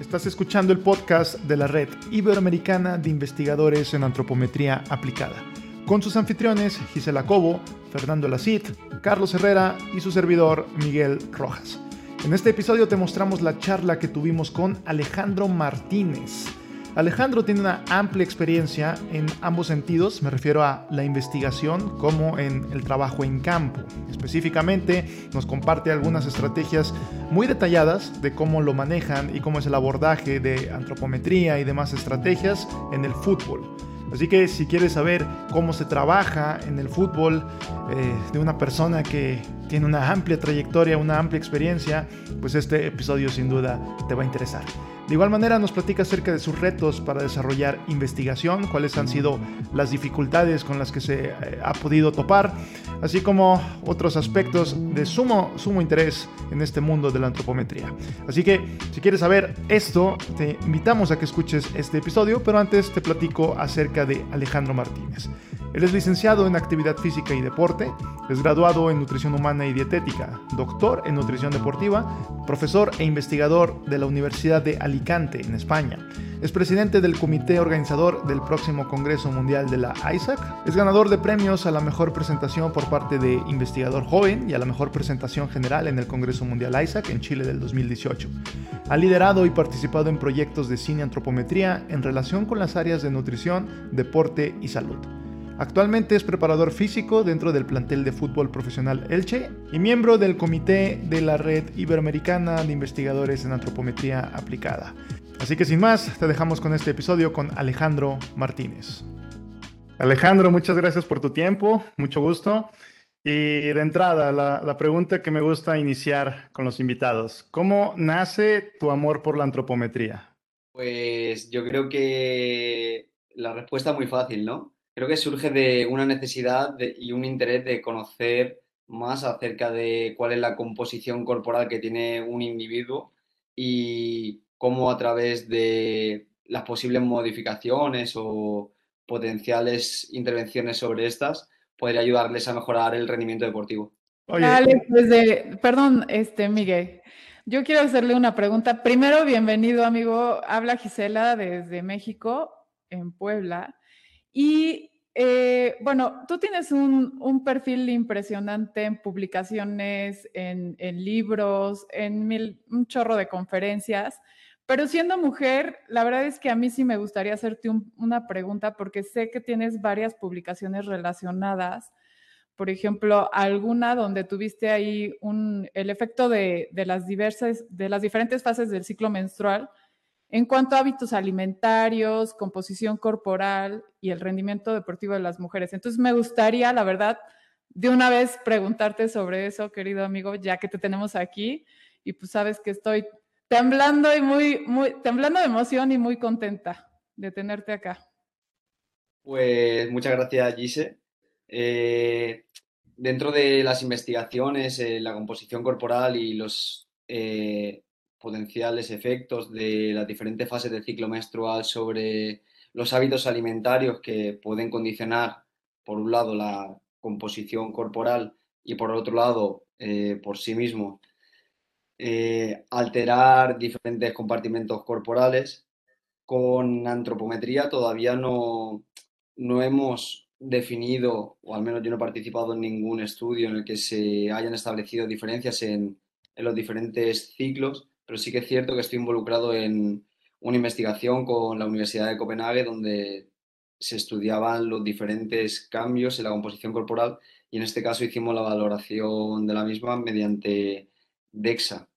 Estás escuchando el podcast de la Red Iberoamericana de Investigadores en Antropometría Aplicada, con sus anfitriones Gisela Cobo, Fernando Lacit, Carlos Herrera y su servidor Miguel Rojas. En este episodio te mostramos la charla que tuvimos con Alejandro Martínez. Alejandro tiene una amplia experiencia en ambos sentidos, me refiero a la investigación como en el trabajo en campo. Específicamente nos comparte algunas estrategias muy detalladas de cómo lo manejan y cómo es el abordaje de antropometría y demás estrategias en el fútbol. Así que si quieres saber cómo se trabaja en el fútbol eh, de una persona que tiene una amplia trayectoria, una amplia experiencia, pues este episodio sin duda te va a interesar. De igual manera nos platica acerca de sus retos para desarrollar investigación, cuáles han sido las dificultades con las que se eh, ha podido topar, así como otros aspectos de sumo, sumo interés en este mundo de la antropometría. Así que si quieres saber esto, te invitamos a que escuches este episodio, pero antes te platico acerca de Alejandro Martínez. Él es licenciado en actividad física y deporte, es graduado en nutrición humana y dietética, doctor en nutrición deportiva, profesor e investigador de la Universidad de Alicante, en España. Es presidente del comité organizador del próximo Congreso Mundial de la ISAC. Es ganador de premios a la mejor presentación por parte de Investigador Joven y a la mejor presentación general en el Congreso Mundial ISAC en Chile del 2018. Ha liderado y participado en proyectos de cine antropometría en relación con las áreas de nutrición, deporte y salud. Actualmente es preparador físico dentro del plantel de fútbol profesional Elche y miembro del comité de la Red Iberoamericana de Investigadores en Antropometría Aplicada. Así que sin más, te dejamos con este episodio con Alejandro Martínez. Alejandro, muchas gracias por tu tiempo, mucho gusto. Y de entrada, la, la, pregunta que me gusta iniciar con los invitados, ¿cómo nace tu amor por la antropometría? Pues yo creo que la respuesta es muy fácil, ¿no? Creo que surge de una necesidad y un interés de conocer más acerca de cuál es la composición corporal que tiene un individuo y cómo a través de las posibles modificaciones o potenciales intervenciones sobre estas podría ayudarles a mejorar el rendimiento deportivo. Dale, pues de, perdón, este Miguel. Yo quiero hacerle una pregunta. Primero, bienvenido, amigo. Habla Gisela desde México, en Puebla. Y eh, bueno, tú tienes un, perfil impresionante en publicaciones, en, libros, en mil, un chorro de conferencias, pero siendo mujer, la verdad es que a mí sí me gustaría hacerte una pregunta porque sé que tienes varias publicaciones relacionadas. Por ejemplo, alguna donde tuviste ahí el efecto de, las diversas, de las diferentes fases del ciclo menstrual en cuanto a hábitos alimentarios, composición corporal y el rendimiento deportivo de las mujeres. Entonces me gustaría, la verdad, de una vez preguntarte sobre eso, querido amigo, ya que te tenemos aquí y pues sabes que estoy temblando y muy, muy, temblando de emoción y muy contenta de tenerte acá. Pues muchas gracias, Gise. Eh, dentro de las investigaciones, eh, la composición corporal y los eh, potenciales efectos de las diferentes fases del ciclo menstrual sobre los hábitos alimentarios que pueden condicionar, por un lado, la composición corporal y por otro lado, eh, por sí mismo, eh, alterar diferentes compartimentos corporales. Con antropometría todavía no, no hemos definido, o al menos yo no he participado en ningún estudio en el que se hayan establecido diferencias en, en los diferentes ciclos, pero sí que es cierto que estoy involucrado en una investigación con la Universidad de Copenhague donde se estudiaban los diferentes cambios en la composición corporal y en este caso hicimos la valoración de la misma mediante DEXA.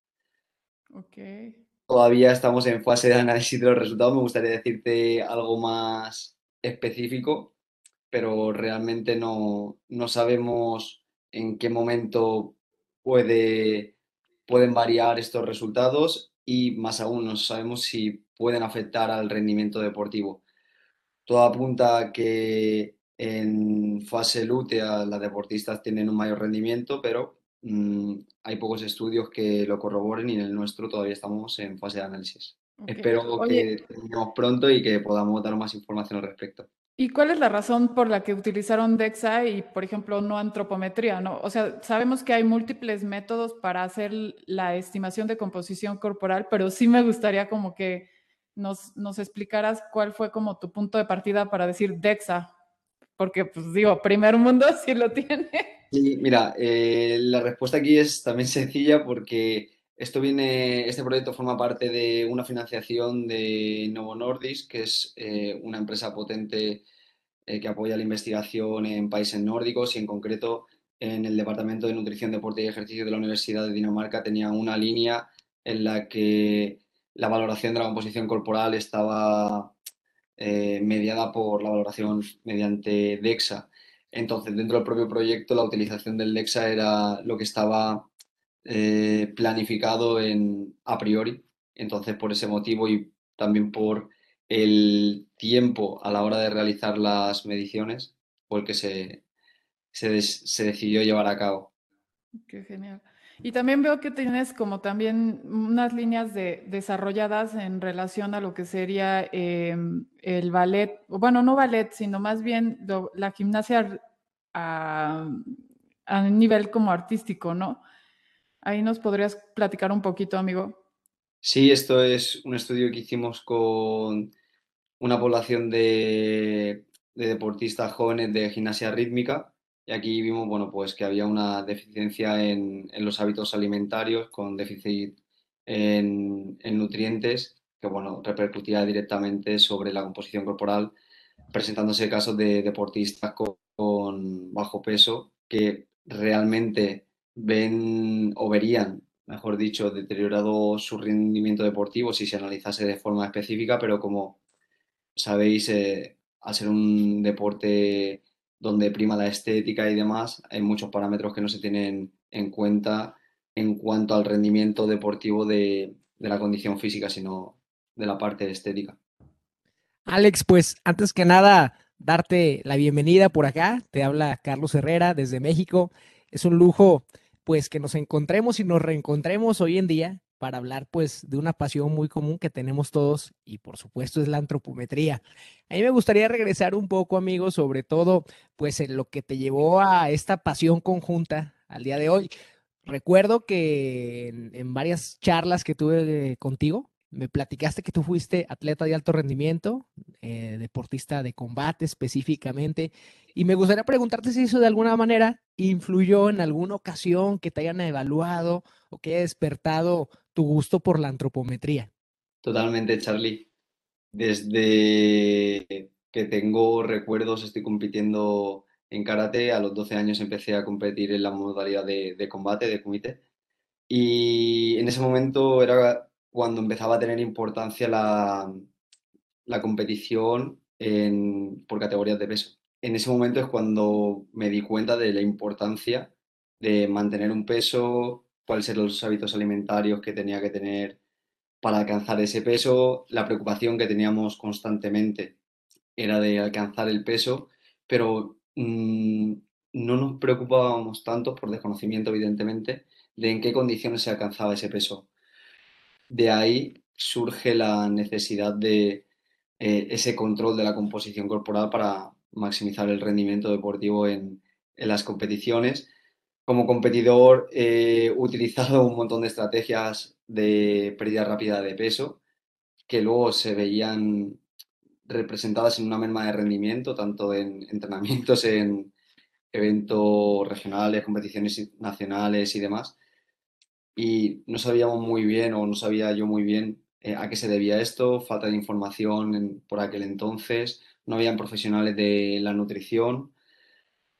Okay. Todavía estamos en fase de análisis de los resultados. Me gustaría decirte algo más específico, pero realmente no, no sabemos en qué momento puede pueden variar estos resultados y más aún no sabemos si pueden afectar al rendimiento deportivo. Todo apunta a que en fase lútea las deportistas tienen un mayor rendimiento, pero mm, hay pocos estudios que lo corroboren y en el nuestro todavía estamos en fase de análisis. Espero que terminemos pronto y que podamos dar más información al respecto. ¿Y cuál es la razón por la que utilizaron DEXA y, por ejemplo, no antropometría? ¿no? O sea, sabemos que hay múltiples métodos para hacer la estimación de composición corporal, pero sí me gustaría como que nos, nos explicaras cuál fue como tu punto de partida para decir DEXA, porque pues digo, primer mundo sí lo tiene. Sí, mira, eh, la respuesta aquí es también sencilla porque esto viene, este proyecto forma parte de una financiación de Novo Nordisk, que es eh, una empresa potente eh, que apoya la investigación en países nórdicos y en concreto en el Departamento de Nutrición, Deporte y Ejercicio de la Universidad de Dinamarca tenía una línea en la que la valoración de la composición corporal estaba eh, mediada por la valoración mediante DEXA. Entonces, dentro del propio proyecto, la utilización del DEXA era lo que estaba eh, planificado en, a priori. Entonces, por ese motivo y también por el tiempo a la hora de realizar las mediciones, fue se, se, decidió llevar a cabo. Qué genial. Y también veo que tienes como también unas líneas de, desarrolladas en relación a lo que sería em, el ballet, bueno, no ballet, sino más bien la gimnasia a, a, nivel como artístico, ¿no? Ahí nos podrías platicar un poquito, amigo. Sí, esto es un estudio que hicimos con una población de, de deportistas jóvenes de gimnasia rítmica y aquí vimos, bueno, pues que había una deficiencia en, los hábitos alimentarios con déficit en, nutrientes que, bueno, repercutía directamente sobre la composición corporal, presentándose casos de deportistas con, bajo peso que realmente ven o verían, mejor dicho, deteriorado su rendimiento deportivo si se analizase de forma específica, pero como sabéis, eh, al ser un deporte donde prima la estética y demás, hay muchos parámetros que no se tienen en cuenta en cuanto al rendimiento deportivo de, la condición física, sino de la parte estética. Alex, pues antes que nada, darte la bienvenida por acá. Te habla Carlos Herrera desde México. Es un lujo, pues, que nos encontremos y nos reencontremos hoy en día para hablar pues de una pasión muy común que tenemos todos y por supuesto es la antropometría. A mí me gustaría regresar un poco, amigos, sobre todo pues en lo que te llevó a esta pasión conjunta al día de hoy. Recuerdo que en, varias charlas que tuve contigo, me platicaste que tú fuiste atleta de alto rendimiento, eh, deportista de combate específicamente, y me gustaría preguntarte si eso de alguna manera influyó en alguna ocasión que te hayan evaluado o que haya despertado tu gusto por la antropometría. Totalmente, Charlie. Desde que tengo recuerdos, estoy compitiendo en karate. A los 12 años empecé a competir en la modalidad de, combate, de kumite. Y en ese momento era cuando empezaba a tener importancia la, la competición por categorías de peso. En ese momento es cuando me di cuenta de la importancia de mantener un peso, cuáles eran los hábitos alimentarios que tenía que tener para alcanzar ese peso. La preocupación que teníamos constantemente era de alcanzar el peso, pero mm, no nos preocupábamos tanto, por desconocimiento evidentemente, de en qué condiciones se alcanzaba ese peso. De ahí surge la necesidad de eh, ese control de la composición corporal para maximizar el rendimiento deportivo en, en las competiciones como competidor he utilizado un montón de estrategias de pérdida rápida de peso que luego se veían representadas en una merma de rendimiento, tanto en entrenamientos, en eventos regionales, competiciones nacionales y demás. Y no sabíamos muy bien, o no sabía yo muy bien eh, a qué se debía esto, falta de información por aquel entonces, no habían profesionales de la nutrición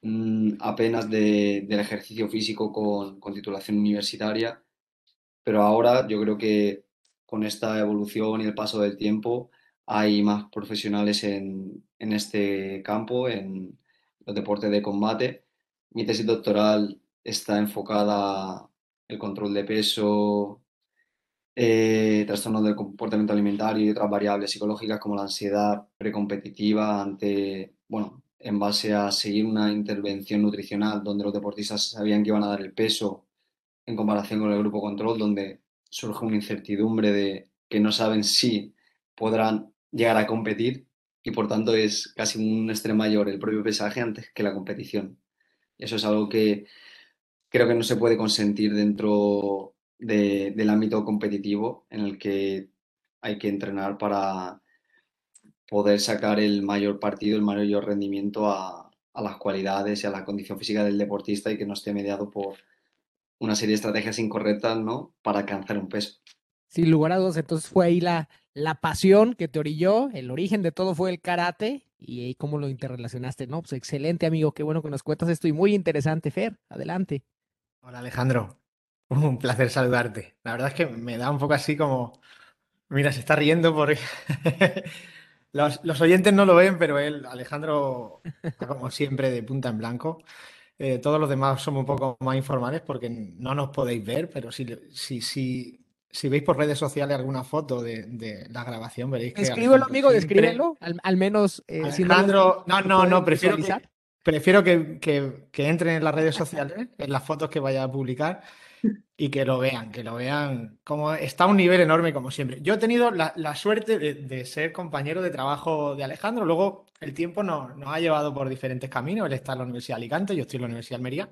Mm, apenas del ejercicio físico con, titulación universitaria, pero ahora yo creo que con esta evolución y el paso del tiempo hay más profesionales en, este campo, en los deportes de combate. Mi tesis doctoral está enfocada en el control de peso, eh, trastornos del comportamiento alimentario y otras variables psicológicas como la ansiedad precompetitiva ante, bueno, en base a seguir una intervención nutricional donde los deportistas sabían que iban a dar el peso en comparación con el grupo control, donde surge una incertidumbre de que no saben si podrán llegar a competir y por tanto es casi un estrés mayor el propio pesaje antes que la competición. Eso es algo que creo que no se puede consentir dentro del ámbito competitivo en el que hay que entrenar para poder sacar el mayor partido, el mayor rendimiento a, a las cualidades y a la condición física del deportista y que no esté mediado por una serie de estrategias incorrectas, ¿no? Para alcanzar un peso. Sin lugar a dudas, entonces fue ahí la, la pasión que te orilló, el origen de todo fue el karate y ahí cómo lo interrelacionaste, ¿no? Pues excelente, amigo, qué bueno que nos cuentas esto y muy interesante, Fer, adelante. Hola, Alejandro, un placer saludarte. La verdad es que me da un poco así como, mira, se está riendo porque los, oyentes no lo ven, pero él, Alejandro, como siempre, de punta en blanco. Eh, todos los demás somos un poco más informales porque no nos podéis ver, pero si, si, si si veis por redes sociales alguna foto de, la grabación, veréis que. Escríbelo, amigo, descríbelo. Al, menos. Eh, Alejandro, no, no, no, prefiero, que, prefiero que, que, entren en las redes sociales, en las fotos que vaya a publicar y que lo vean, que lo vean. Como está a un nivel enorme, como siempre. Yo he tenido la, suerte de, ser compañero de trabajo de Alejandro. Luego el tiempo nos, nos, ha llevado por diferentes caminos. Él está en la Universidad de Alicante, yo estoy en la Universidad de Almería.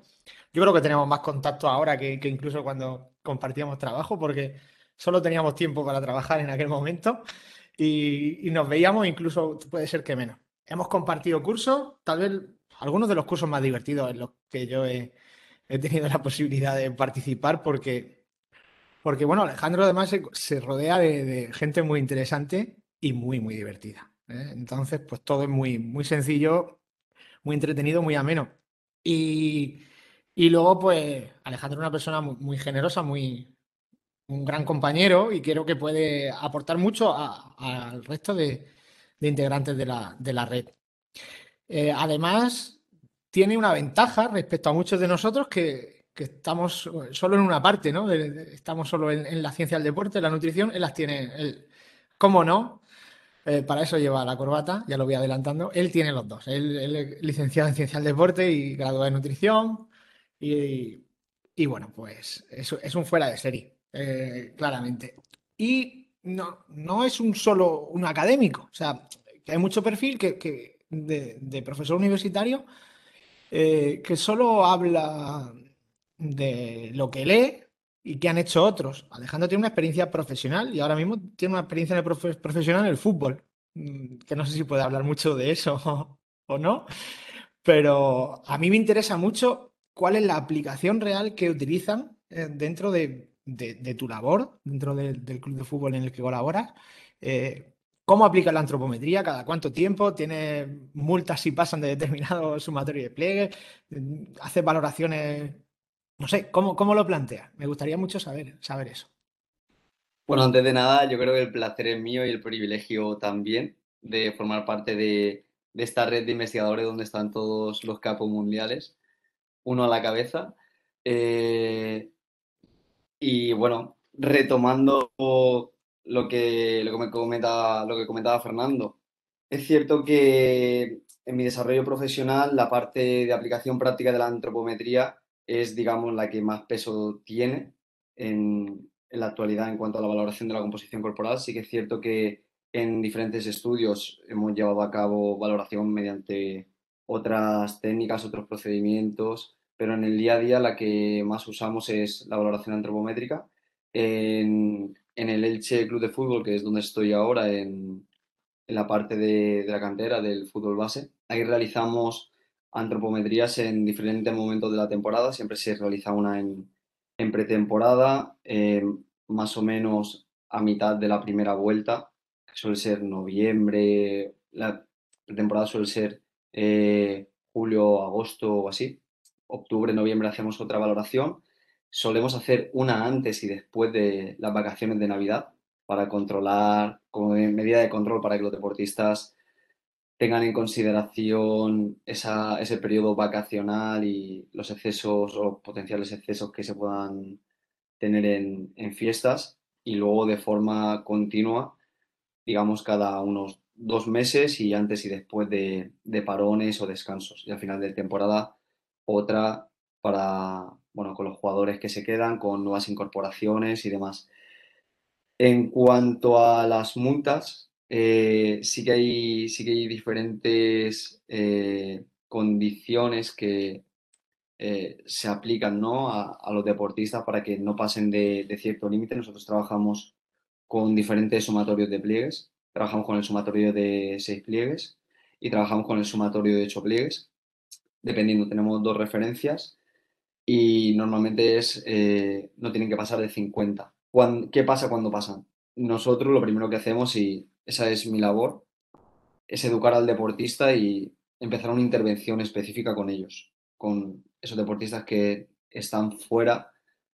Yo creo que tenemos más contacto ahora que, que incluso cuando compartíamos trabajo, porque solo teníamos tiempo para trabajar en aquel momento y, nos veíamos incluso, puede ser que menos. Hemos compartido cursos, tal vez algunos de los cursos más divertidos en los que yo he, tenido la posibilidad de participar porque, porque bueno, Alejandro además se, rodea de, gente muy interesante y muy, muy divertida. ¿eh? Entonces, pues todo es muy, muy sencillo, muy entretenido, muy ameno. Y, luego, pues Alejandro es una persona muy generosa, muy, un gran compañero y creo que puede aportar mucho al resto de, integrantes de la, red. Eh, además, tiene una ventaja respecto a muchos de nosotros que, estamos solo en una parte, ¿no? estamos solo en, la ciencia del deporte, la nutrición, él las tiene, él, ¿cómo no? Eh, para eso lleva la corbata, ya lo voy adelantando. Él tiene los dos. Él, es licenciado en ciencia del deporte y graduado en nutrición. Y, bueno, pues eso es un fuera de serie. Eh, claramente. Y no, no es un solo un académico, o sea, que hay mucho perfil que, de, profesor universitario eh, que solo habla de lo que lee y que han hecho otros. Alejandro tiene una experiencia profesional y ahora mismo tiene una experiencia profesional en el fútbol, mm, que no sé si puede hablar mucho de eso o no, pero a mí me interesa mucho cuál es la aplicación real que utilizan eh, dentro de tu labor dentro del club de fútbol en el que colaboras. Eh, ¿Cómo aplica la antropometría? ¿Cada cuánto tiempo? ¿Tiene multas si pasan de determinado sumatorio de pliegue? ¿Hace valoraciones? No sé, ¿cómo, cómo lo plantea? Me gustaría mucho saber, saber eso. Bueno, antes de nada, yo creo que el placer es mío y el privilegio también de formar parte de, esta red de investigadores donde están todos los capos mundiales, uno a la cabeza. Eh, y bueno, retomando lo que, lo que me comentaba, lo que comentaba Fernando, es cierto que en mi desarrollo profesional la parte de aplicación práctica de la antropometría es, digamos, la que más peso tiene en, la actualidad en cuanto a la valoración de la composición corporal. Sí que es cierto que en diferentes estudios hemos llevado a cabo valoración mediante otras técnicas, otros procedimientos pero en el día a día la que más usamos es la valoración antropométrica. El Elche Club de Fútbol, que es donde estoy ahora, en, la parte de, la cantera del fútbol base, ahí realizamos antropometrías en diferentes momentos de la temporada. Siempre se realiza una en, pretemporada, eh, más o menos a mitad de la primera vuelta, que suele ser noviembre, la pretemporada suele ser eh, julio, agosto o así octubre, noviembre hacemos otra valoración. Solemos hacer una antes y después de las vacaciones de Navidad para controlar, como medida de control para que los deportistas tengan en consideración ese periodo vacacional y los excesos o potenciales excesos que se puedan tener en, fiestas y luego de forma continua, digamos, cada unos dos meses y antes y después de, de parones o descansos. Y al final de temporada otra para, bueno, con los jugadores que se quedan, con nuevas incorporaciones y demás. En cuanto a las multas, eh, sí, que hay, sí que hay diferentes eh, condiciones que se aplican ¿no? a, los deportistas para que no pasen de cierto límite. Nosotros trabajamos con diferentes sumatorios de pliegues. Trabajamos con el sumatorio de seis pliegues y trabajamos con el sumatorio de ocho pliegues. Dependiendo, tenemos dos referencias y normalmente es, eh, no tienen que pasar de 50. ¿Qué pasa cuando pasan? Nosotros lo primero que hacemos, y esa es mi labor, es educar al deportista y empezar una intervención específica con ellos, con esos deportistas que están fuera,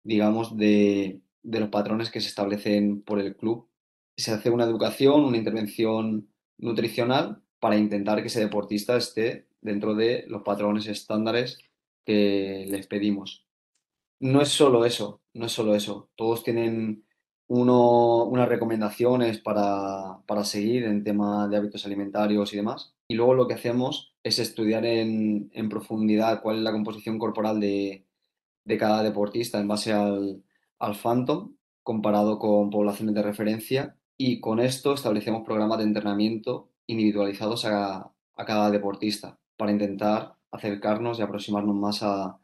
digamos, de, de los patrones que se establecen por el club. Se hace una educación, una intervención nutricional para intentar que ese deportista esté dentro de los patrones estándares que les pedimos. No es solo eso, no es solo eso. Todos tienen uno, unas recomendaciones para, para, seguir en tema de hábitos alimentarios y demás. Y luego lo que hacemos es estudiar en, en profundidad cuál es la composición corporal de, de cada deportista en base al, al Phantom comparado con poblaciones de referencia y con esto establecemos programas de entrenamiento individualizados a, cada deportista para intentar acercarnos y aproximarnos más a,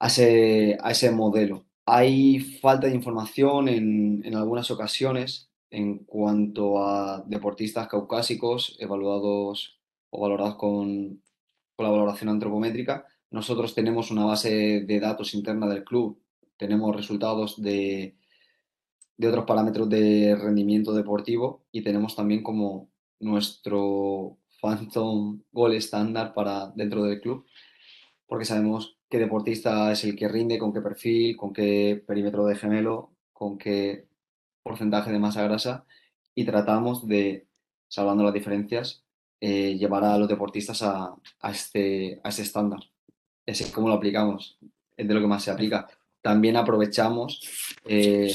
ese, a ese, modelo. Hay falta de información en, en, algunas ocasiones en cuanto a deportistas caucásicos evaluados o valorados con, con la valoración antropométrica. Nosotros tenemos una base de datos interna del club tenemos resultados de, de otros parámetros de rendimiento deportivo y tenemos también como nuestro Phantom Goal estándar para dentro del club, porque sabemos qué deportista es el que rinde, con qué perfil, con qué perímetro de gemelo, con qué porcentaje de masa grasa y tratamos de, salvando las diferencias, eh, llevar a los deportistas a, a, este, a este estándar. Así es como lo aplicamos, es de lo que más se aplica. También aprovechamos eh,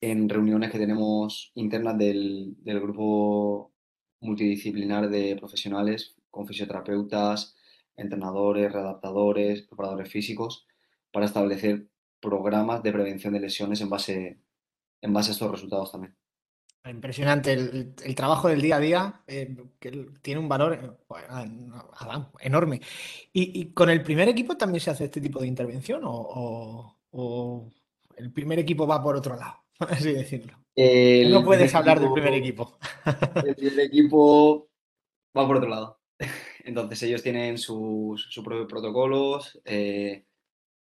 en reuniones que tenemos internas del, grupo multidisciplinar de profesionales con fisioterapeutas, entrenadores, readaptadores, preparadores físicos, para establecer programas de prevención de lesiones en base, en base a estos resultados también. Impresionante el, trabajo del día a día, eh, que tiene un valor eh, enorme. ¿Y, con el primer equipo también se hace este tipo de intervención o, el primer equipo va por otro lado? Así decirlo. No puedes hablar del primer equipo. El primer equipo va por otro lado. Entonces ellos tienen sus, propios protocolos, eh,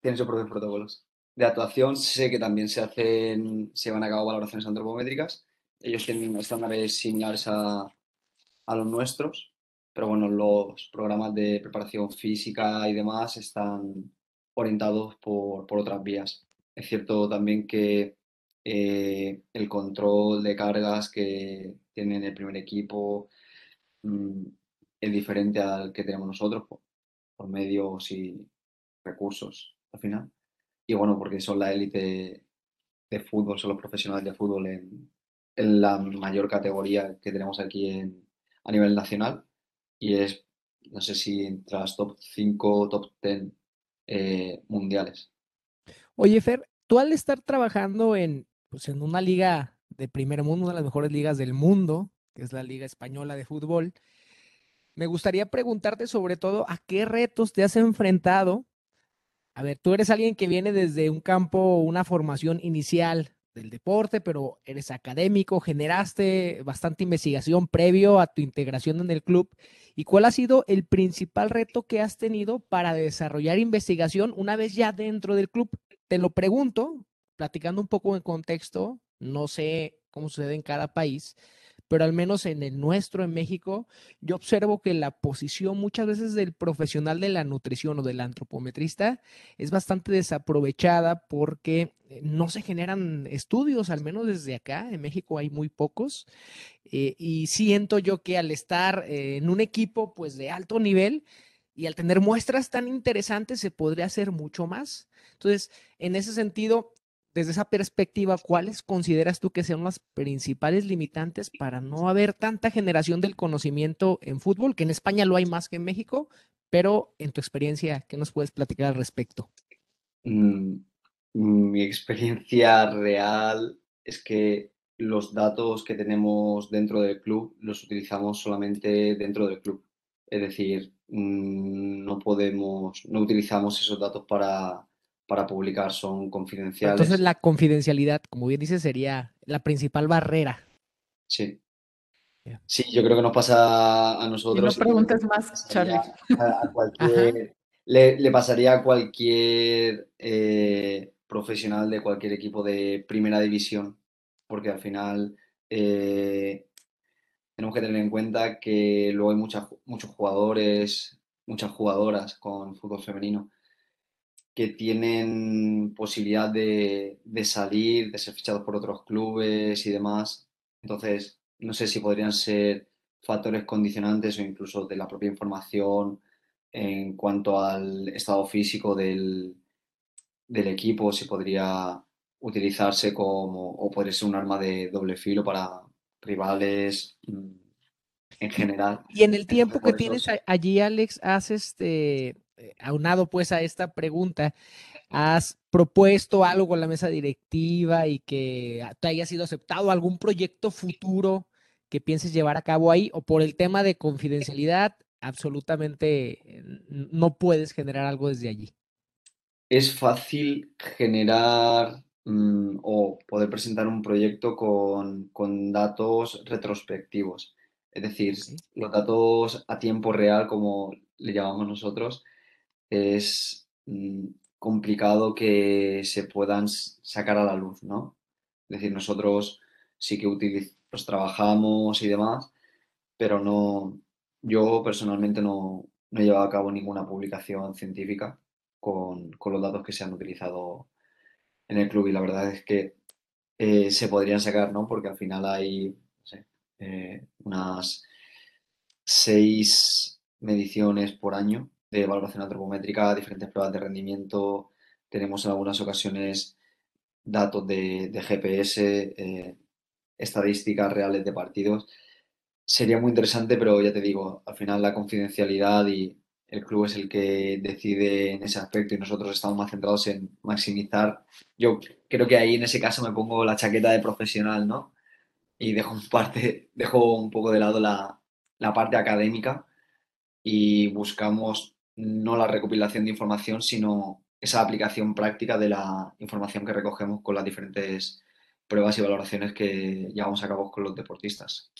tienen sus propios protocolos. De actuación sé que también se hacen, se van a cabo valoraciones antropométricas ellos tienen estándares similares a, los nuestros, pero bueno, los programas de preparación física y demás están orientados por, otras vías. Es cierto también que eh, el control de cargas que tienen el primer equipo mm, es diferente al que tenemos nosotros por, por, medios y recursos al final. Y bueno, porque son la élite de fútbol, son los profesionales de fútbol en, en la mayor categoría que tenemos aquí a nivel nacional y es, no sé si entre las top 5 top 10 eh, mundiales. Oye, Fer, tú al estar trabajando en, pues, en una liga de primer mundo, una de las mejores ligas del mundo, que es la Liga Española de Fútbol, me gustaría preguntarte sobre todo a qué retos te has enfrentado. A ver, tú eres alguien que viene desde un campo, una formación inicial del deporte, pero eres académico, generaste bastante investigación previo a tu integración en el club. ¿Y cuál ha sido el principal reto que has tenido para desarrollar investigación una vez ya dentro del club? Te lo pregunto, platicando un poco en contexto, no sé cómo sucede en cada país, pero al menos en el nuestro, en México, yo observo que la posición muchas veces del profesional de la nutrición o del antropometrista es bastante desaprovechada porque eh, no se generan estudios, al menos desde acá, en México hay muy pocos, eh, y siento yo que al estar eh, en un equipo pues de alto nivel, y al tener muestras tan interesantes se podría hacer mucho más. Entonces, en ese sentido, desde esa perspectiva, ¿cuáles consideras tú que sean las principales limitantes para no haber tanta generación del conocimiento en fútbol, que en España lo hay más que en México, pero en tu experiencia, ¿qué nos puedes platicar al respecto? Mm, mi experiencia real es que los datos que tenemos dentro del club los utilizamos solamente dentro del club. Es decir, mm, no podemos, no utilizamos esos datos para, para publicar, son confidenciales. Entonces la confidencialidad, como bien dice, sería la principal barrera. Sí. Sí, yo creo que nos pasa a nosotros. Y no preguntes más, Charlie. le, pasaría a cualquier eh, profesional de cualquier equipo de primera división, porque al final eh, tenemos que tener en cuenta que luego hay muchos jugadores, muchas jugadoras con fútbol femenino que tienen posibilidad de, de, salir, de ser fichados por otros clubes y demás. Entonces, no sé si podrían ser factores condicionantes o incluso de la propia información en cuanto al estado físico del, del equipo, si podría utilizarse como o podría ser un arma de doble filo para rivales mm, en general. Y en el tiempo que tienes allí, Alex, has este, aunado pues a esta pregunta, has propuesto algo con la mesa directiva y que te haya sido aceptado algún proyecto futuro que pienses llevar a cabo ahí o por el tema de confidencialidad, absolutamente eh, no puedes generar algo desde allí. Es fácil generar mm, o poder presentar un proyecto con, datos retrospectivos. Es decir, los datos a tiempo real, como le llamamos nosotros, es mm, complicado que se puedan sacar a la luz, ¿no? Es decir, nosotros sí que utilizamos los trabajamos y demás, pero no, yo personalmente no, he llevado a cabo ninguna publicación científica con, los datos que se han utilizado en el club y la verdad es que eh, se podrían sacar, ¿no? Porque al final hay eh, unas seis mediciones por año de valoración antropométrica, diferentes pruebas de rendimiento, tenemos en algunas ocasiones datos de, GPS, eh, estadísticas reales de partidos. Sería muy interesante, pero ya te digo, al final la confidencialidad y el club es el que decide en ese aspecto y nosotros estamos más centrados en maximizar. Yo creo que ahí en ese caso me pongo la chaqueta de profesional, ¿no? Y dejo, un parte, dejo un poco de lado la, la parte académica y buscamos no la recopilación de información, sino esa aplicación práctica de la información que recogemos con las diferentes pruebas y valoraciones que llevamos a cabo con los deportistas.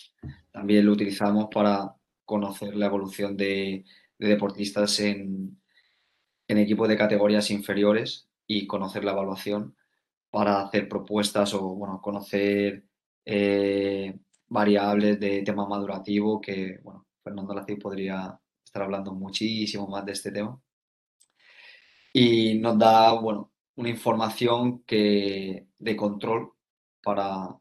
También lo utilizamos para conocer la evolución de, deportistas en, en equipos de categorías inferiores y conocer la evaluación para hacer propuestas o bueno, conocer eh, variables de tema madurativo que bueno, Fernando Lacid podría estar hablando muchísimo más de este tema. Y nos da bueno, una información que, de control para,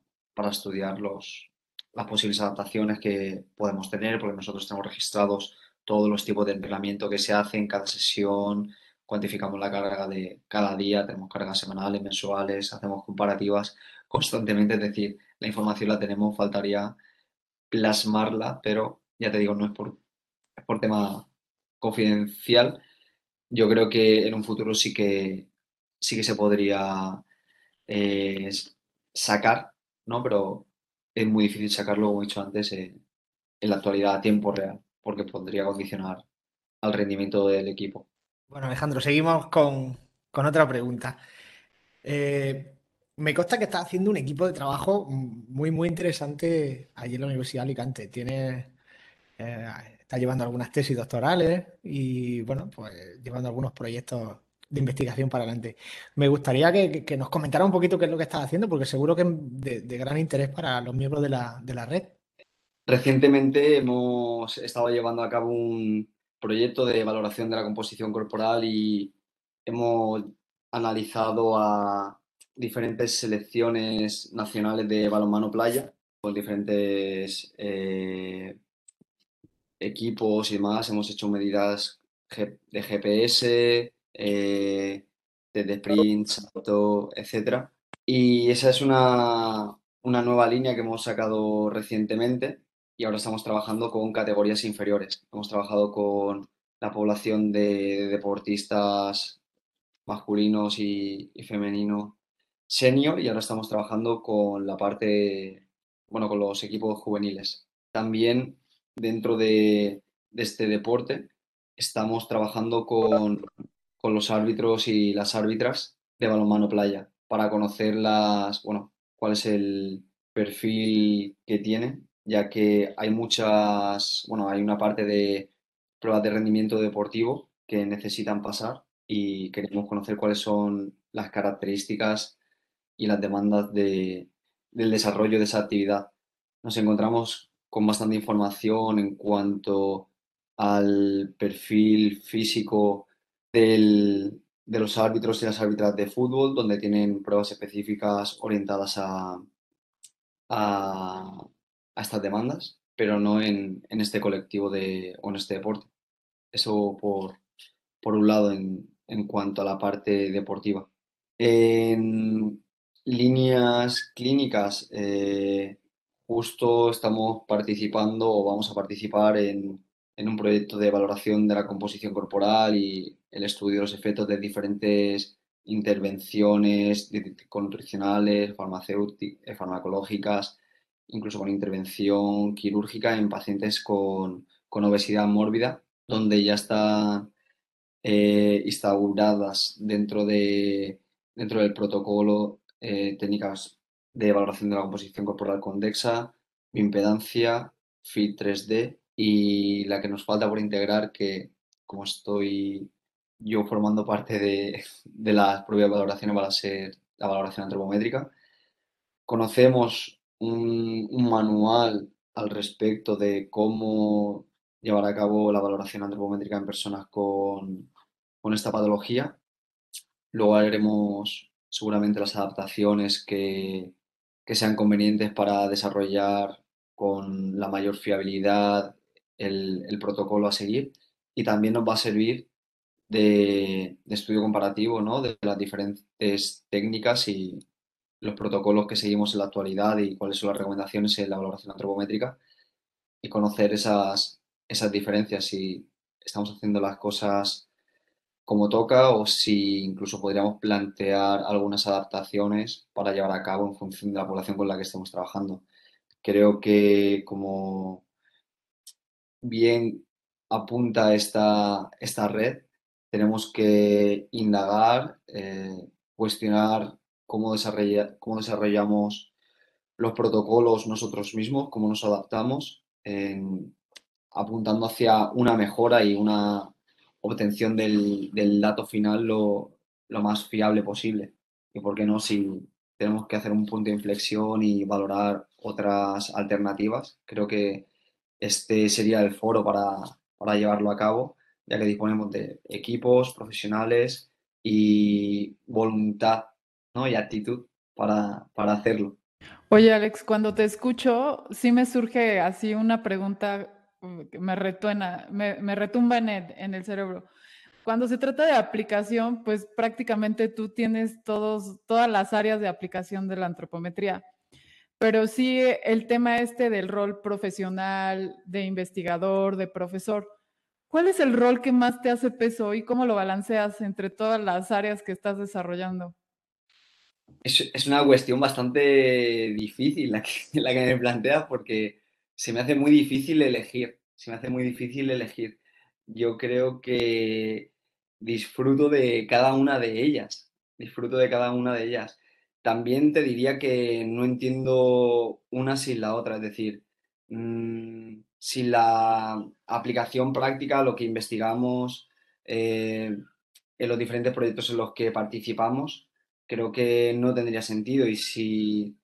estudiar los, las posibles adaptaciones que podemos tener, porque nosotros tenemos registrados todos los tipos de entrenamiento que se hacen, cada sesión, cuantificamos la carga de cada día, tenemos cargas semanales, mensuales, hacemos comparativas constantemente, es decir, la información la tenemos, faltaría plasmarla, pero ya te digo, no es por, por tema confidencial. Yo creo que en un futuro sí que, sí que se podría eh, sacar, ¿no? Pero es muy difícil sacarlo, como he dicho antes, en la actualidad a tiempo real, porque podría condicionar al rendimiento del equipo. Bueno, Alejandro, seguimos con, otra pregunta. Eh, me consta que estás haciendo un equipo de trabajo muy, muy interesante allí en la Universidad de Alicante. Tienes, eh, está llevando algunas tesis doctorales y, bueno, pues llevando algunos proyectos de investigación para adelante. Me gustaría que, nos comentara un poquito qué es lo que estás haciendo, porque seguro que es de, gran interés para los miembros de la, de la red. Recientemente hemos estado llevando a cabo un proyecto de valoración de la composición corporal y hemos analizado a diferentes selecciones nacionales de balonmano playa con diferentes eh, equipos y demás. Hemos hecho medidas de GPS, eh, desde sprint, salto, etc. Y esa es una, una nueva línea que hemos sacado recientemente y ahora estamos trabajando con categorías inferiores. Hemos trabajado con la población de deportistas masculinos y, femeninos senior y ahora estamos trabajando con la parte, bueno, con los equipos juveniles. También dentro de, este deporte estamos trabajando con, con, los árbitros y las árbitras de balonmano playa para conocer las, bueno, cuál es el perfil que tiene, ya que hay muchas, bueno, hay una parte de pruebas de rendimiento deportivo que necesitan pasar y queremos conocer cuáles son las características y las demandas de, del desarrollo de esa actividad. Nos encontramos con bastante información en cuanto al perfil físico del, de los árbitros y las árbitras de fútbol, donde tienen pruebas específicas orientadas a, a, estas demandas, pero no en, en, este colectivo de, o en este deporte. Eso por, por un lado en, en cuanto a la parte deportiva. En líneas clínicas, eh, justo estamos participando o vamos a participar en, en, un proyecto de valoración de la composición corporal y el estudio de los efectos de diferentes intervenciones nutricionales, farmacéuticas, farmacológicas, incluso con intervención quirúrgica en pacientes con, con obesidad mórbida, donde ya está eh, instauradas dentro, de, dentro del protocolo eh, técnicas de valoración de la composición corporal con DEXA, impedancia, FIT 3D y la que nos falta por integrar, que como estoy yo formando parte de, de las propias valoraciones, va a ser la valoración antropométrica. Conocemos un, un manual al respecto de cómo llevar a cabo la valoración antropométrica en personas con, con esta patología. Luego haremos seguramente las adaptaciones que, que sean convenientes para desarrollar con la mayor fiabilidad el, el, protocolo a seguir y también nos va a servir de, de, estudio comparativo ¿no? de las diferentes técnicas y los protocolos que seguimos en la actualidad y cuáles son las recomendaciones en la valoración antropométrica y conocer esas, esas diferencias si estamos haciendo las cosas como toca o si incluso podríamos plantear algunas adaptaciones para llevar a cabo en función de la población con la que estemos trabajando. Creo que como bien apunta esta, esta red, tenemos que indagar, eh, cuestionar cómo, desarrolla, cómo desarrollamos los protocolos nosotros mismos, cómo nos adaptamos, apuntando hacia una mejora y una obtención del, del dato final lo, lo, más fiable posible. Y por qué no, si tenemos que hacer un punto de inflexión y valorar otras alternativas, creo que este sería el foro para, para llevarlo a cabo, ya que disponemos de equipos profesionales y voluntad ¿no? y actitud para, para hacerlo. Oye, Alex, cuando te escucho, sí me surge así una pregunta me retuena, me, me retumba en el, en el, cerebro. Cuando se trata de aplicación, pues prácticamente tú tienes todos, todas las áreas de aplicación de la antropometría. Pero sí el tema este del rol profesional, de investigador, de profesor. ¿Cuál es el rol que más te hace peso y cómo lo balanceas entre todas las áreas que estás desarrollando? Es, es una cuestión bastante difícil la que, la que me planteas porque se me hace muy difícil elegir, se me hace muy difícil elegir. Yo creo que disfruto de cada una de ellas, disfruto de cada una de ellas. También te diría que no entiendo una sin la otra, es decir, mmm, sin la aplicación práctica, lo que investigamos eh, en los diferentes proyectos en los que participamos, creo que no tendría sentido y si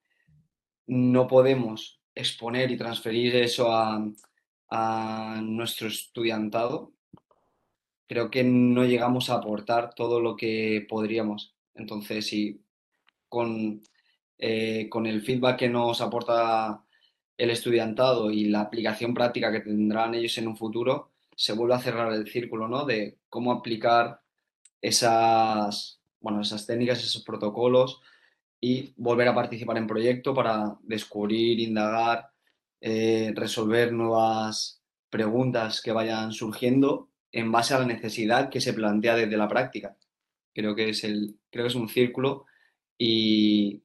no podemos exponer y transferir eso a, nuestro estudiantado, creo que no llegamos a aportar todo lo que podríamos. Entonces, si con, eh, con el feedback que nos aporta el estudiantado y la aplicación práctica que tendrán ellos en un futuro, se vuelve a cerrar el círculo, ¿no? De cómo aplicar esas, bueno, esas técnicas, esos protocolos y volver a participar en proyecto para descubrir, indagar, eh, resolver nuevas preguntas que vayan surgiendo en base a la necesidad que se plantea desde la práctica. Creo que es, el, creo que es un círculo y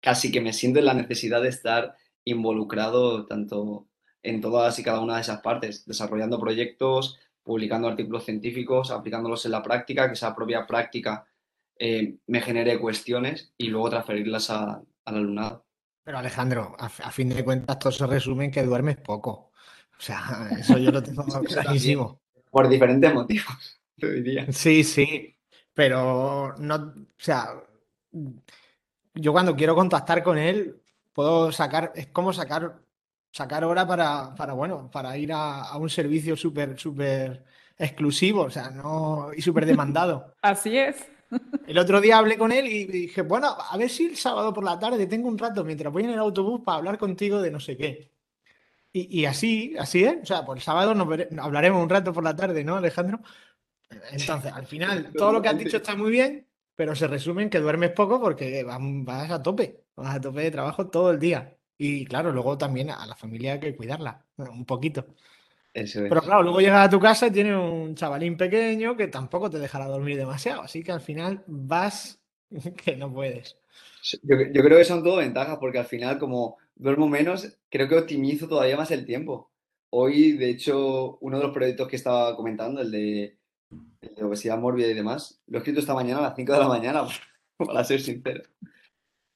casi que me siento en la necesidad de estar involucrado tanto en todas y cada una de esas partes, desarrollando proyectos, publicando artículos científicos, aplicándolos en la práctica, que esa propia práctica eh, me genere cuestiones y luego transferirlas al alumnado. Pero Alejandro, a, fin de cuentas, todo se resume en que duermes poco. O sea, eso yo lo tengo clarísimo. Por diferentes motivos, te diría. Sí, sí. Pero no, o sea, yo cuando quiero contactar con él, puedo sacar, es como sacar, sacar hora para, para bueno, para ir a, a un servicio súper, súper exclusivo, o sea, no, y súper demandado. Así es. El otro día hablé con él y dije, bueno, a ver si el sábado por la tarde tengo un rato mientras voy en el autobús para hablar contigo de no sé qué. Y, así, así es. O sea, por el sábado nos hablaremos un rato por la tarde, ¿no, Alejandro? Entonces, al final, todo lo que has dicho está muy bien, pero se resume en que duermes poco porque vas a tope, vas a tope de trabajo todo el día. Y claro, luego también a la familia hay que cuidarla, un poquito. Pero claro, luego llegas a tu casa y tienes un chavalín pequeño que tampoco te dejará dormir demasiado. Así que al final vas que no puedes. Yo, creo que son todo ventajas porque al final, como duermo menos, creo que optimizo todavía más el tiempo. Hoy, de hecho, uno de los proyectos que estaba comentando, el de, obesidad mórbida y demás, lo he escrito esta mañana a las 5 de la mañana, para ser sincero.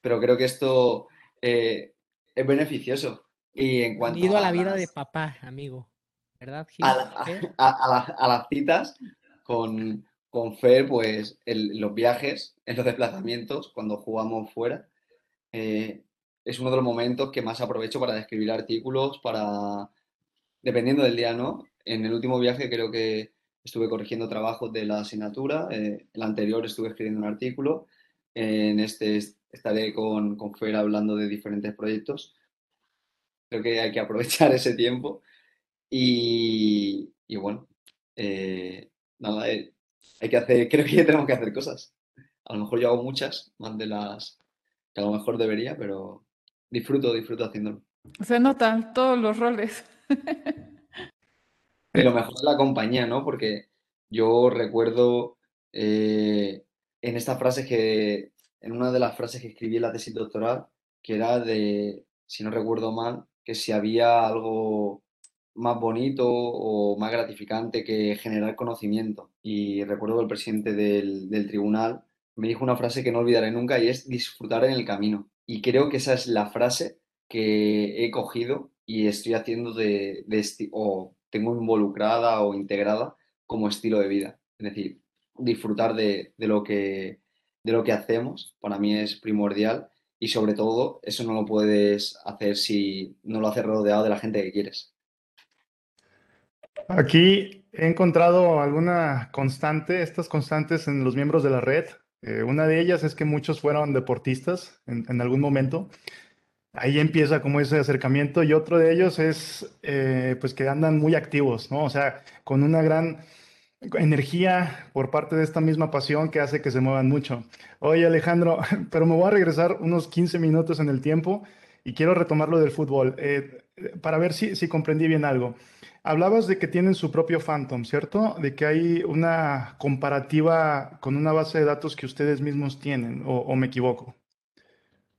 Pero creo que esto eh, es beneficioso. Y en cuanto a, la vida de papá, amigo. ¿Verdad? A, las citas con, con Fer, pues en los viajes, en los desplazamientos, cuando jugamos fuera, eh, es uno de los momentos que más aprovecho para escribir artículos, para, dependiendo del día, ¿no? En el último viaje creo que estuve corrigiendo trabajos de la asignatura, eh, el anterior estuve escribiendo un artículo, en este estaré con, con Fer hablando de diferentes proyectos. Creo que hay que aprovechar ese tiempo y, bueno, eh, nada, eh, hay que hacer, creo que tenemos que hacer cosas. A lo mejor yo hago muchas, más de las que a lo mejor debería, pero disfruto, disfruto haciéndolo. Se notan todos los roles. Lo mejor es la compañía, ¿no? Porque yo recuerdo eh, en esta frase que, en una de las frases que escribí en la tesis doctoral, que era de, si no recuerdo mal, que si había algo más bonito o más gratificante que generar conocimiento. Y recuerdo que el presidente del, tribunal me dijo una frase que no olvidaré nunca y es disfrutar en el camino. Y creo que esa es la frase que he cogido y estoy haciendo de, de o tengo involucrada o integrada como estilo de vida. Es decir, disfrutar de, de, lo que, de lo que hacemos para mí es primordial y sobre todo eso no lo puedes hacer si no lo haces rodeado de la gente que quieres. Aquí he encontrado alguna constante, estas constantes en los miembros de la red. Eh, una de ellas es que muchos fueron deportistas en, algún momento. Ahí empieza como ese acercamiento y otro de ellos es eh, pues que andan muy activos, ¿no? O sea, con una gran energía por parte de esta misma pasión que hace que se muevan mucho. Oye Alejandro, pero me voy a regresar unos 15 minutos en el tiempo y quiero retomar lo del fútbol eh, para ver si, comprendí bien algo. Hablabas de que tienen su propio Phantom, ¿cierto? De que hay una comparativa con una base de datos que ustedes mismos tienen, o, me equivoco.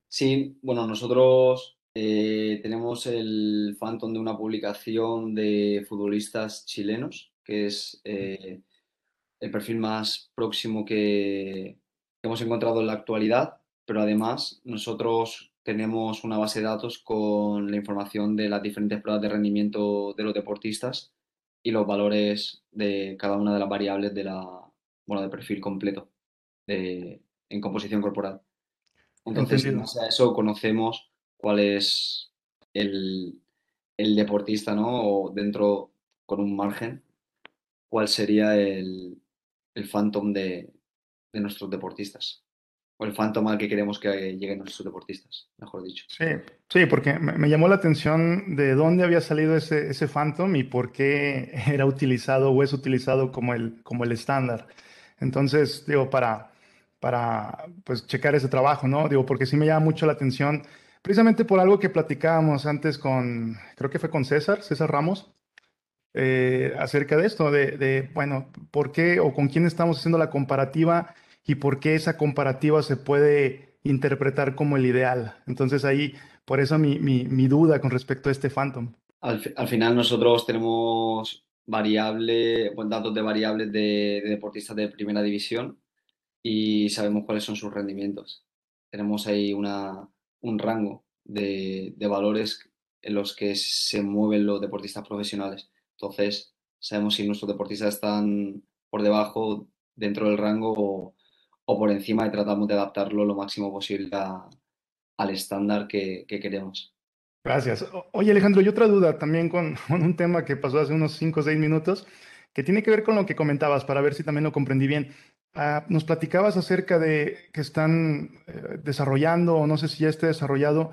Sí, bueno, nosotros eh, tenemos el Phantom de una publicación de futbolistas chilenos, que es eh, el perfil más próximo que hemos encontrado en la actualidad, pero además nosotros tenemos una base de datos con la información de las diferentes pruebas de rendimiento de los deportistas y los valores de cada una de las variables de la, bueno, del perfil completo en composición corporal. Entonces, en base a eso conocemos cuál es el, deportista, ¿no? O dentro, con un margen, cuál sería el, el phantom de nuestros deportistas o el Phantom al que queremos que lleguen nuestros deportistas, mejor dicho. Sí, sí, porque me, llamó la atención de dónde había salido ese, ese Phantom y por qué era utilizado o es utilizado como el, como el estándar. Entonces, digo, para, para pues, checar ese trabajo, ¿no? Digo, porque sí me llama mucho la atención, precisamente por algo que platicábamos antes con, creo que fue con César, César Ramos, eh, acerca de esto, de, de, bueno, por qué o con quién estamos haciendo la comparativa y por qué esa comparativa se puede interpretar como el ideal. Entonces ahí, por eso mi, mi, duda con respecto a este Phantom. Al, al final nosotros tenemos variable, datos de variables de, deportistas de primera división y sabemos cuáles son sus rendimientos. Tenemos ahí una, un rango de, de valores en los que se mueven los deportistas profesionales. Entonces, sabemos si nuestros deportistas están por debajo, dentro del rango por encima y tratamos de adaptarlo lo máximo posible al estándar que, queremos. Gracias. Oye, Alejandro, y otra duda también con, un tema que pasó hace unos 5 o 6 minutos, que tiene que ver con lo que comentabas, para ver si también lo comprendí bien. Ah, nos platicabas acerca de que están eh, desarrollando, o no sé si ya esté desarrollado,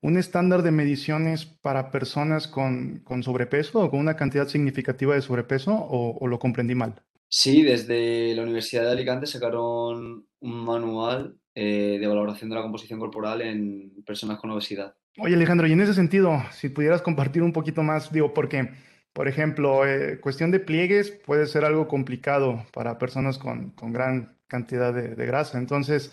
un estándar de mediciones para personas con, sobrepeso o con una cantidad significativa de sobrepeso, o lo comprendí mal. Sí, desde la Universidad de Alicante sacaron un manual eh, de valoración de la composición corporal en personas con obesidad. Oye, Alejandro, y en ese sentido, si pudieras compartir un poquito más, digo, porque, por ejemplo, eh, cuestión de pliegues puede ser algo complicado para personas con, gran cantidad de, grasa. Entonces,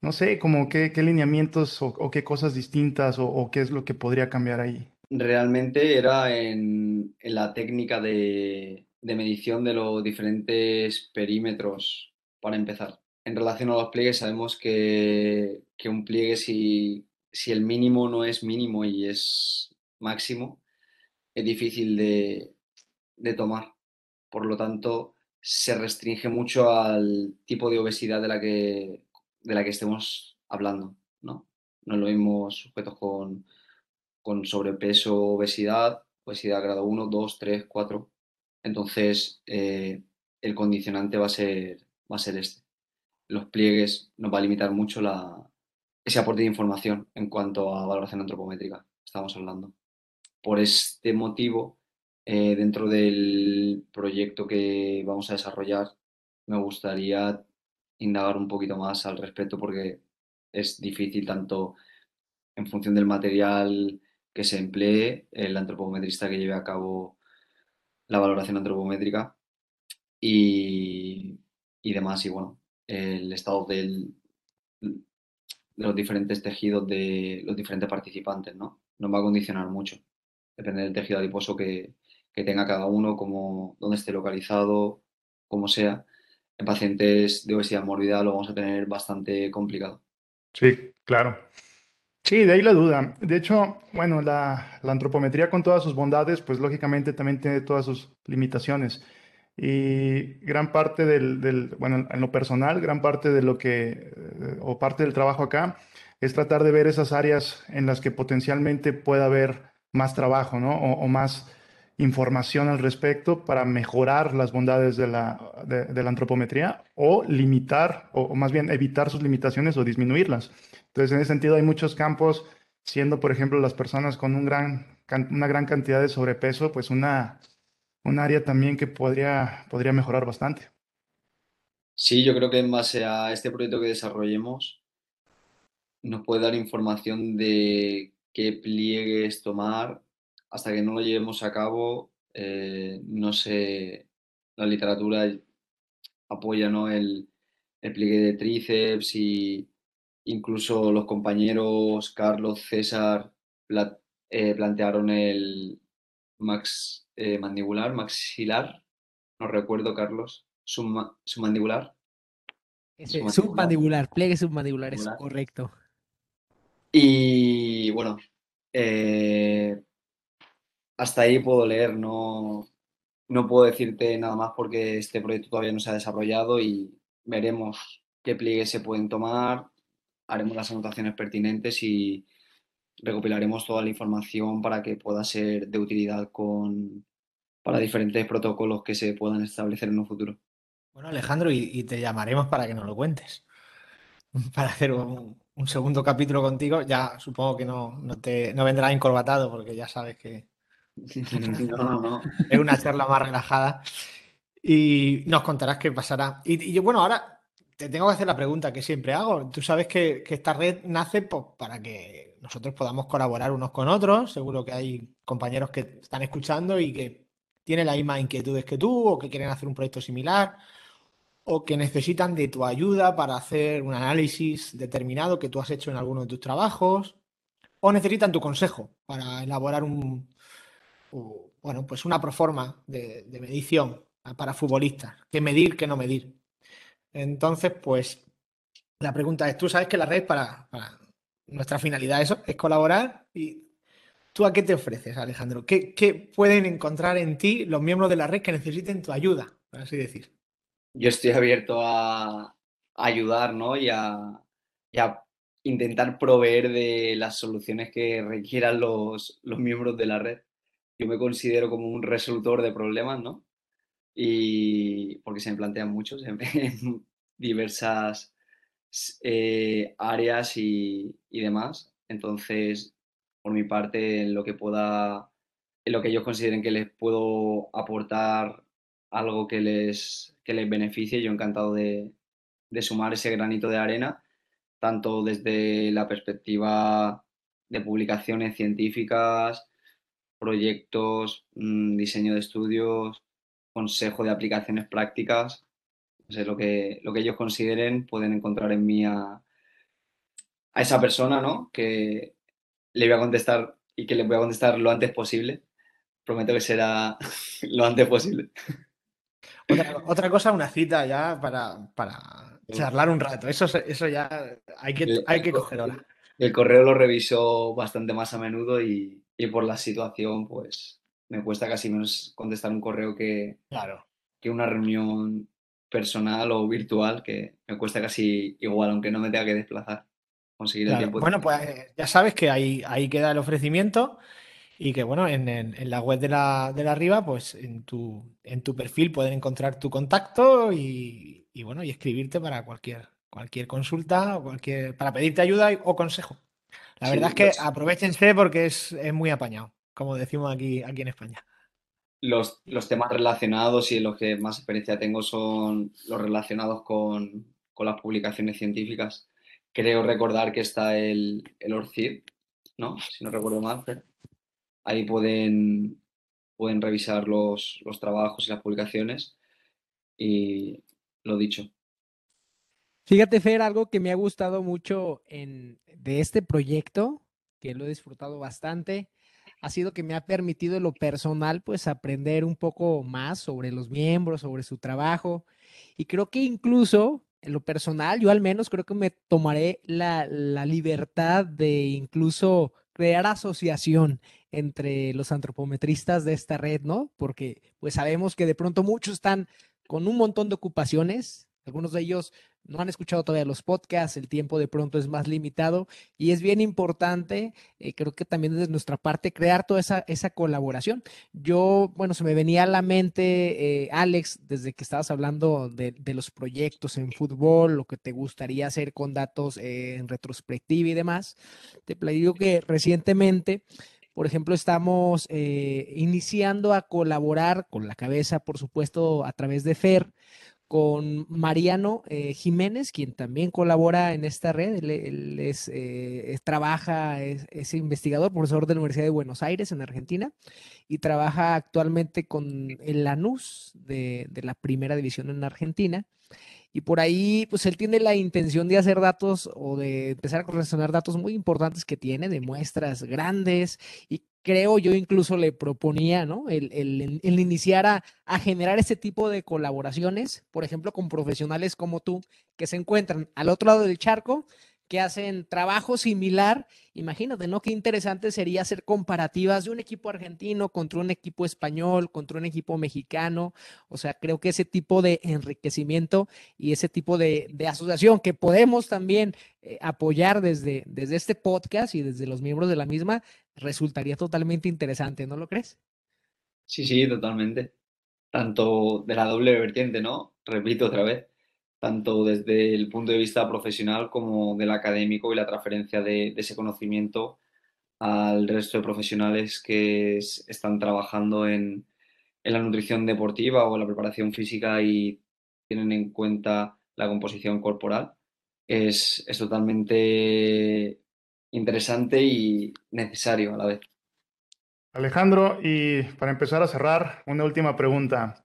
no sé, como qué, lineamientos o, qué cosas distintas o, qué es lo que podría cambiar ahí. Realmente era en la técnica de, de medición de los diferentes perímetros para empezar. En relación a los pliegues, sabemos que, un pliegue, si, si, el mínimo no es mínimo y es máximo, es difícil de, de tomar. Por lo tanto, se restringe mucho al tipo de obesidad de la que, de la que estemos hablando. ¿no? lo mismo sujetos con, con sobrepeso, obesidad, obesidad grado 1, 2, 3, 4 entonces, eh, el condicionante va a, ser, va a ser este. Los pliegues nos va a limitar mucho la, ese aporte de información en cuanto a valoración antropométrica, estamos hablando. Por este motivo, eh, dentro del proyecto que vamos a desarrollar, me gustaría indagar un poquito más al respecto porque es difícil tanto en función del material que se emplee, el antropometrista que lleve a cabo la valoración antropométrica y, demás. Y bueno, el estado del, de los diferentes tejidos de los diferentes participantes, ¿no? Nos va a condicionar mucho. Depende del tejido adiposo que, tenga cada uno, como dónde esté localizado, como sea. En pacientes de obesidad mórbida lo vamos a tener bastante complicado. Sí, claro. Sí, de ahí la duda. De hecho, bueno, la, antropometría con todas sus bondades, pues lógicamente también tiene todas sus limitaciones. Y gran parte del, bueno, en lo personal, gran parte de lo que, eh, o parte del trabajo acá, es tratar de ver esas áreas en las que potencialmente pueda haber más trabajo, ¿no? O, más información al respecto para mejorar las bondades de la, de, la antropometría o limitar, o más bien evitar sus limitaciones o disminuirlas. Entonces, en ese sentido, hay muchos campos, siendo, por ejemplo, las personas con una gran cantidad de sobrepeso, pues una, un área también que podría, mejorar bastante. Sí, yo creo que en base a este proyecto que desarrollemos, nos puede dar información de qué pliegues tomar. Hasta que no lo llevemos a cabo, eh, no sé, la literatura apoya ¿no? el pliegue de tríceps y Incluso los compañeros Carlos, César eh, plantearon el max eh, mandibular, maxilar. No recuerdo, Carlos. submandibular. submandibular. pliegue submandibular, es correcto. Y bueno, eh, hasta ahí puedo leer, no, no puedo decirte nada más porque este proyecto todavía no se ha desarrollado y veremos qué pliegues se pueden tomar, haremos las anotaciones pertinentes y recopilaremos toda la información para que pueda ser de utilidad con, para diferentes protocolos que se puedan establecer en un futuro. Bueno, Alejandro, y, te llamaremos para que nos lo cuentes. Para hacer un, segundo capítulo contigo. Ya supongo que no, no, te, no vendrá encorbatado porque ya sabes que no, no. es una charla más relajada. Y nos contarás qué pasará. Y, y bueno, ahora te tengo que hacer la pregunta que siempre hago. Tú sabes que, esta red nace para que nosotros podamos colaborar unos con otros. Seguro que hay compañeros que están escuchando y que tienen las mismas inquietudes que tú o que quieren hacer un proyecto similar o que necesitan de tu ayuda para hacer un análisis determinado que tú has hecho en alguno de tus trabajos, o necesitan tu consejo para elaborar un, bueno, pues una proforma de, medición para futbolistas, qué medir, qué no medir. Entonces, pues la pregunta es, tú sabes que la red para, nuestra finalidad eso es colaborar y ¿tú a qué te ofreces, Alejandro? ¿Qué, ¿Qué, pueden encontrar en ti los miembros de la red que necesiten tu ayuda, por así decir? yo estoy abierto a, ayudar, ¿no? Y a, intentar proveer de las soluciones que requieran los, miembros de la red. Yo me considero como un resolutor de problemas, ¿no? Y porque se me plantean muchos en, diversas eh, áreas y, y, demás. Entonces, por mi parte, en lo que pueda, en lo que ellos consideren que les puedo aportar algo que les, que les beneficie. Yo encantado de, sumar ese granito de arena, tanto desde la perspectiva de publicaciones científicas, proyectos, mm, diseño de estudios, consejo de aplicaciones prácticas. lo, que, lo que ellos consideren pueden encontrar en mí a, a esa persona, ¿no? Que le voy a contestar y que le voy a contestar lo antes posible. Prometo que será lo antes posible. Otra, cosa, una cita ya para, charlar un rato. Eso, eso ya hay que, hay que coger ahora. El correo lo reviso bastante más a menudo y, por la situación, pues me cuesta casi menos contestar un correo que, claro. que una reunión personal o virtual, que me cuesta casi igual, aunque no me tenga que desplazar. Conseguir el tiempo. Bueno, pues ya sabes que ahí, ahí queda el ofrecimiento. Y que bueno, en, la web de la, de la arriba, pues en tu, en tu perfil pueden encontrar tu contacto y, bueno, y escribirte para cualquier, cualquier consulta o cualquier, para pedirte ayuda o consejo. La verdad es que pues aprovechense porque es, muy apañado, como decimos aquí, aquí en España. Los, temas relacionados y los que más experiencia tengo son los relacionados con, las publicaciones científicas. Creo recordar que está el, el ORCID, ¿no? Si no recuerdo mal, pero Ahí pueden, pueden revisar los, los trabajos y las publicaciones y lo dicho. Fíjate, Fer, algo que me ha gustado mucho en, de este proyecto, que lo he disfrutado bastante, ha sido que me ha permitido en lo personal, pues, aprender un poco más sobre los miembros, sobre su trabajo. Y creo que incluso en lo personal, yo al menos creo que me tomaré la, la libertad de incluso crear asociación entre los antropometristas de esta red, ¿no? Porque pues sabemos que de pronto muchos están con un montón de ocupaciones, algunos de ellos no han escuchado todavía los podcasts, el tiempo de pronto es más limitado y es bien importante, eh, creo que también desde nuestra parte, crear toda esa, esa colaboración. Yo, bueno, se me venía a la mente, eh, Alex, desde que estabas hablando de, los proyectos en fútbol, lo que te gustaría hacer con datos eh, en retrospectiva y demás. Te digo que recientemente por ejemplo, estamos iniciando a colaborar con la cabeza, por supuesto, a través de FER, con Mariano eh, Jiménez, quien también colabora en esta red. Él, es, eh, trabaja, es, investigador, profesor de la Universidad de Buenos Aires en Argentina y trabaja actualmente con el Lanús de, de la primera división en Argentina. Y por ahí, pues él tiene la intención de hacer datos o de empezar a correlacionar datos muy importantes que tiene, de muestras grandes y creo yo incluso le proponía, ¿no? El, el, iniciar a, generar ese tipo de colaboraciones, por ejemplo, con profesionales como tú, que se encuentran al otro lado del charco, que hacen trabajo similar. Imagínate, ¿no? Qué interesante sería hacer comparativas de un equipo argentino contra un equipo español, contra un equipo mexicano. O sea, creo que ese tipo de enriquecimiento y ese tipo de, asociación que podemos también eh, apoyar desde, desde este podcast y desde los miembros de la misma, resultaría totalmente interesante, ¿no lo crees? Sí, sí, totalmente. Tanto de la doble vertiente, ¿no? Repito otra vez tanto desde el punto de vista profesional como del académico y la transferencia de, ese conocimiento al resto de profesionales que están trabajando en, la nutrición deportiva o la preparación física y tienen en cuenta la composición corporal. Es, es totalmente interesante y necesario a la vez. Alejandro, y para empezar a cerrar, una última pregunta.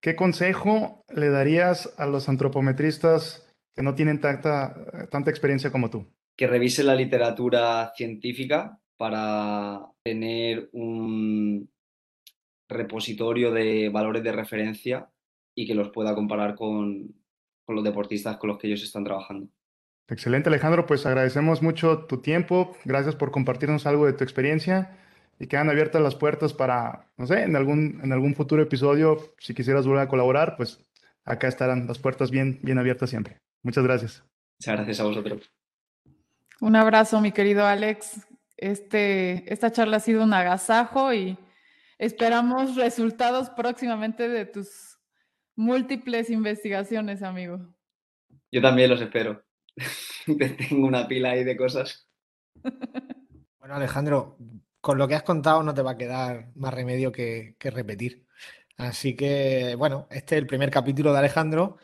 ¿qué consejo le darías a los antropometristas que no tienen tanta, tanta experiencia como tú? Que revise la literatura científica para tener un repositorio de valores de referencia y que los pueda comparar con, con los deportistas con los que ellos están trabajando. Excelente Alejandro, pues agradecemos mucho tu tiempo, gracias por compartirnos algo de tu experiencia y quedan abiertas las puertas para, no sé, en algún, en algún futuro episodio, si quisieras volver a colaborar, pues acá estarán las puertas bien, bien abiertas siempre. Muchas gracias. Muchas gracias a vosotros. Un abrazo, mi querido Alex. Este, esta charla ha sido un agasajo y esperamos resultados próximamente de tus múltiples investigaciones, amigo. Yo también los espero. Tengo una pila ahí de cosas. Bueno, Alejandro, con lo que has contado no te va a quedar más remedio que, repetir. Así que, bueno, este es el primer capítulo de Alejandro.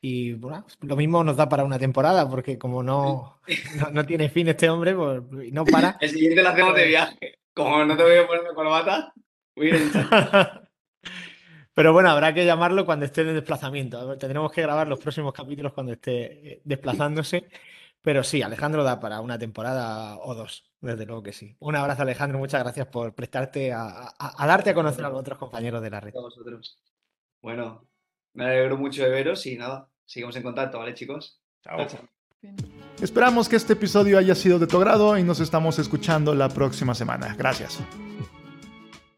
Y bueno, lo mismo nos da para una temporada, porque como no, no, tiene fin este hombre, pues no para. El siguiente lo hacemos de pues viaje. Como no te voy a ponerme corbata, voy a Pero bueno, habrá que llamarlo cuando esté en desplazamiento. Tendremos que grabar los próximos capítulos cuando esté eh, desplazándose. Pero sí, Alejandro da para una temporada o dos, desde luego que sí. Un abrazo, Alejandro. Muchas gracias por prestarte a, darte a conocer a los otros compañeros de la red. A vosotros. Bueno, me alegro mucho de veros y nada, sigamos en contacto, ¿vale, chicos? Chao. Esperamos que este episodio haya sido de tu agrado y nos estamos escuchando la próxima semana. Gracias.